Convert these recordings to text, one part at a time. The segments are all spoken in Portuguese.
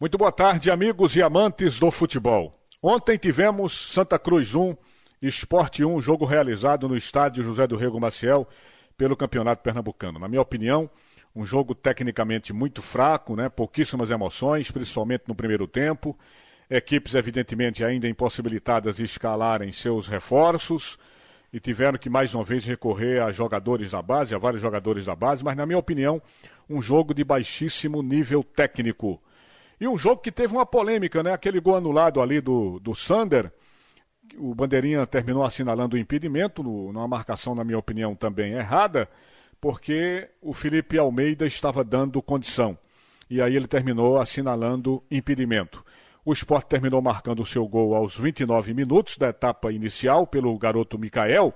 Muito boa tarde, amigos e amantes do futebol. Ontem tivemos Santa Cruz 1, Esporte 1, jogo realizado no estádio José do Rego Maciel pelo Campeonato Pernambucano. Na minha opinião, um jogo tecnicamente muito fraco, né? pouquíssimas emoções, principalmente no primeiro tempo. Equipes, evidentemente, ainda impossibilitadas de escalarem seus reforços e tiveram que mais uma vez recorrer a jogadores da base, a vários jogadores da base, mas, na minha opinião, um jogo de baixíssimo nível técnico e um jogo que teve uma polêmica, né? Aquele gol anulado ali do, do Sander. O Bandeirinha terminou assinalando o impedimento, numa marcação, na minha opinião, também errada, porque o Felipe Almeida estava dando condição. E aí ele terminou assinalando impedimento. O Sport terminou marcando o seu gol aos 29 minutos da etapa inicial pelo garoto Mikael.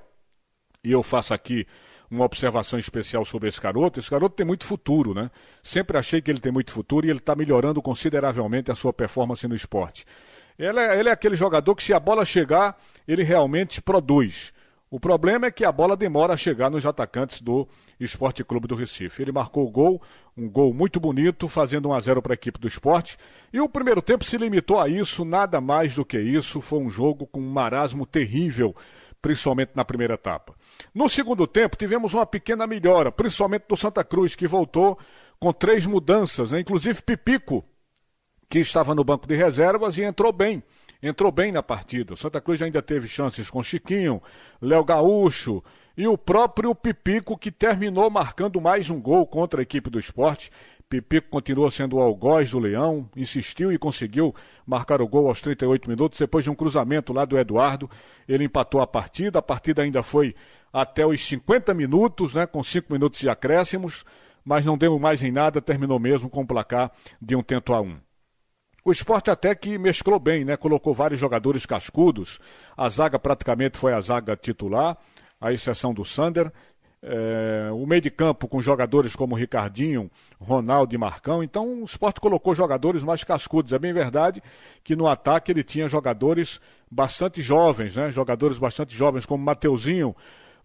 E eu faço aqui uma observação especial sobre esse garoto. Esse garoto tem muito futuro, né? Sempre achei que ele tem muito futuro e ele está melhorando consideravelmente a sua performance no esporte. Ele é, ele é aquele jogador que, se a bola chegar, ele realmente produz. O problema é que a bola demora a chegar nos atacantes do Esporte Clube do Recife. Ele marcou o gol, um gol muito bonito, fazendo 1 a 0 para a equipe do esporte. E o primeiro tempo se limitou a isso, nada mais do que isso. Foi um jogo com um marasmo terrível principalmente na primeira etapa. No segundo tempo, tivemos uma pequena melhora, principalmente do Santa Cruz, que voltou com três mudanças, né? inclusive Pipico, que estava no banco de reservas e entrou bem. Entrou bem na partida. O Santa Cruz ainda teve chances com Chiquinho, Léo Gaúcho e o próprio Pipico, que terminou marcando mais um gol contra a equipe do esporte. Pipico continua sendo o algoz do Leão, insistiu e conseguiu marcar o gol aos 38 minutos. Depois de um cruzamento lá do Eduardo, ele empatou a partida. A partida ainda foi até os 50 minutos, né, com 5 minutos de acréscimos, mas não deu mais em nada, terminou mesmo com o placar de um tento a um. O esporte até que mesclou bem, né? Colocou vários jogadores cascudos. A zaga praticamente foi a zaga titular, à exceção do Sander. É, meio de campo com jogadores como Ricardinho, Ronaldo e Marcão. Então o esporte colocou jogadores mais cascudos. É bem verdade que no ataque ele tinha jogadores bastante jovens, né? Jogadores bastante jovens, como Mateuzinho,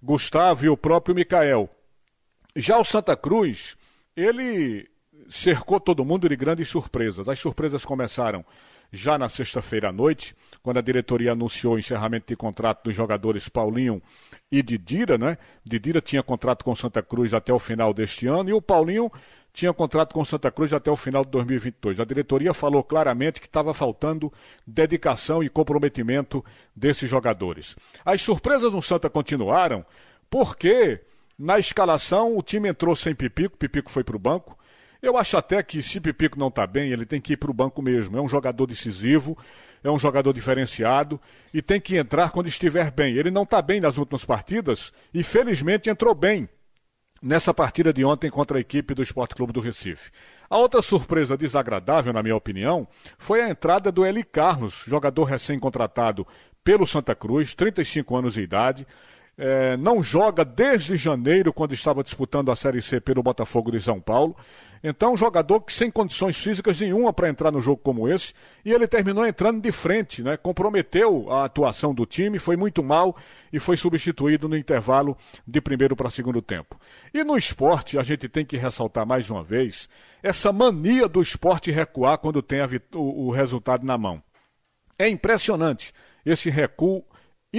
Gustavo e o próprio Mikael. Já o Santa Cruz, ele cercou todo mundo de grandes surpresas. As surpresas começaram já na sexta-feira à noite, quando a diretoria anunciou o encerramento de contrato dos jogadores Paulinho e Didira, né? Didira tinha contrato com Santa Cruz até o final deste ano e o Paulinho tinha contrato com Santa Cruz até o final de 2022. A diretoria falou claramente que estava faltando dedicação e comprometimento desses jogadores. As surpresas no Santa continuaram porque na escalação o time entrou sem Pipico, Pipico foi para o banco. Eu acho até que se Pipico não está bem, ele tem que ir para o banco mesmo. É um jogador decisivo, é um jogador diferenciado e tem que entrar quando estiver bem. Ele não está bem nas últimas partidas e felizmente entrou bem nessa partida de ontem contra a equipe do Esporte Clube do Recife. A outra surpresa desagradável, na minha opinião, foi a entrada do Eli Carlos, jogador recém-contratado pelo Santa Cruz, 35 anos de idade é, não joga desde janeiro, quando estava disputando a Série C pelo Botafogo de São Paulo. Então, um jogador que sem condições físicas nenhuma para entrar no jogo como esse, e ele terminou entrando de frente, né? comprometeu a atuação do time, foi muito mal e foi substituído no intervalo de primeiro para segundo tempo. E no esporte, a gente tem que ressaltar mais uma vez essa mania do esporte recuar quando tem o, o resultado na mão. É impressionante esse recuo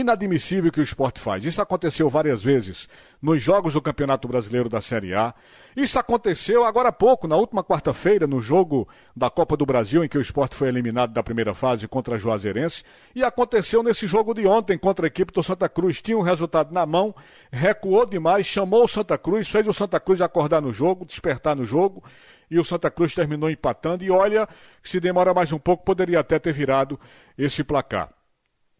inadmissível que o esporte faz. Isso aconteceu várias vezes nos jogos do Campeonato Brasileiro da Série A. Isso aconteceu agora há pouco, na última quarta-feira, no jogo da Copa do Brasil, em que o esporte foi eliminado da primeira fase contra a Juazeirense. E aconteceu nesse jogo de ontem contra a equipe do Santa Cruz. Tinha um resultado na mão, recuou demais, chamou o Santa Cruz, fez o Santa Cruz acordar no jogo, despertar no jogo. E o Santa Cruz terminou empatando. E olha, se demora mais um pouco, poderia até ter virado esse placar.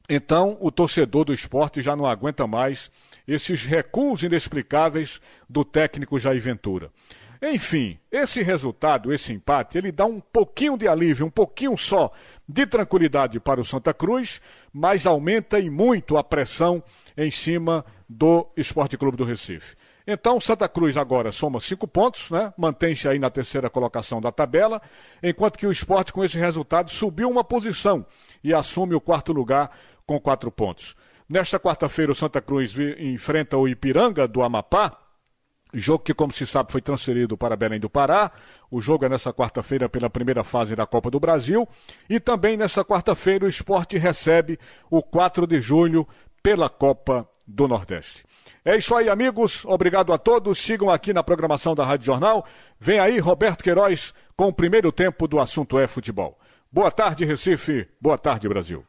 Então, o torcedor do esporte já não aguenta mais esses recuos inexplicáveis do técnico Jair Ventura. Enfim, esse resultado, esse empate, ele dá um pouquinho de alívio, um pouquinho só de tranquilidade para o Santa Cruz, mas aumenta e muito a pressão em cima do Esporte Clube do Recife. Então, Santa Cruz agora soma cinco pontos, né? Mantém-se aí na terceira colocação da tabela, enquanto que o esporte, com esse resultado, subiu uma posição e assume o quarto lugar com quatro pontos. Nesta quarta-feira, o Santa Cruz enfrenta o Ipiranga do Amapá. Jogo que, como se sabe, foi transferido para Belém do Pará. O jogo é nessa quarta-feira pela primeira fase da Copa do Brasil. E também nessa quarta-feira o esporte recebe o 4 de julho pela Copa do Nordeste. É isso aí, amigos. Obrigado a todos. Sigam aqui na programação da Rádio Jornal. Vem aí Roberto Queiroz com o primeiro tempo do assunto é futebol. Boa tarde, Recife. Boa tarde, Brasil.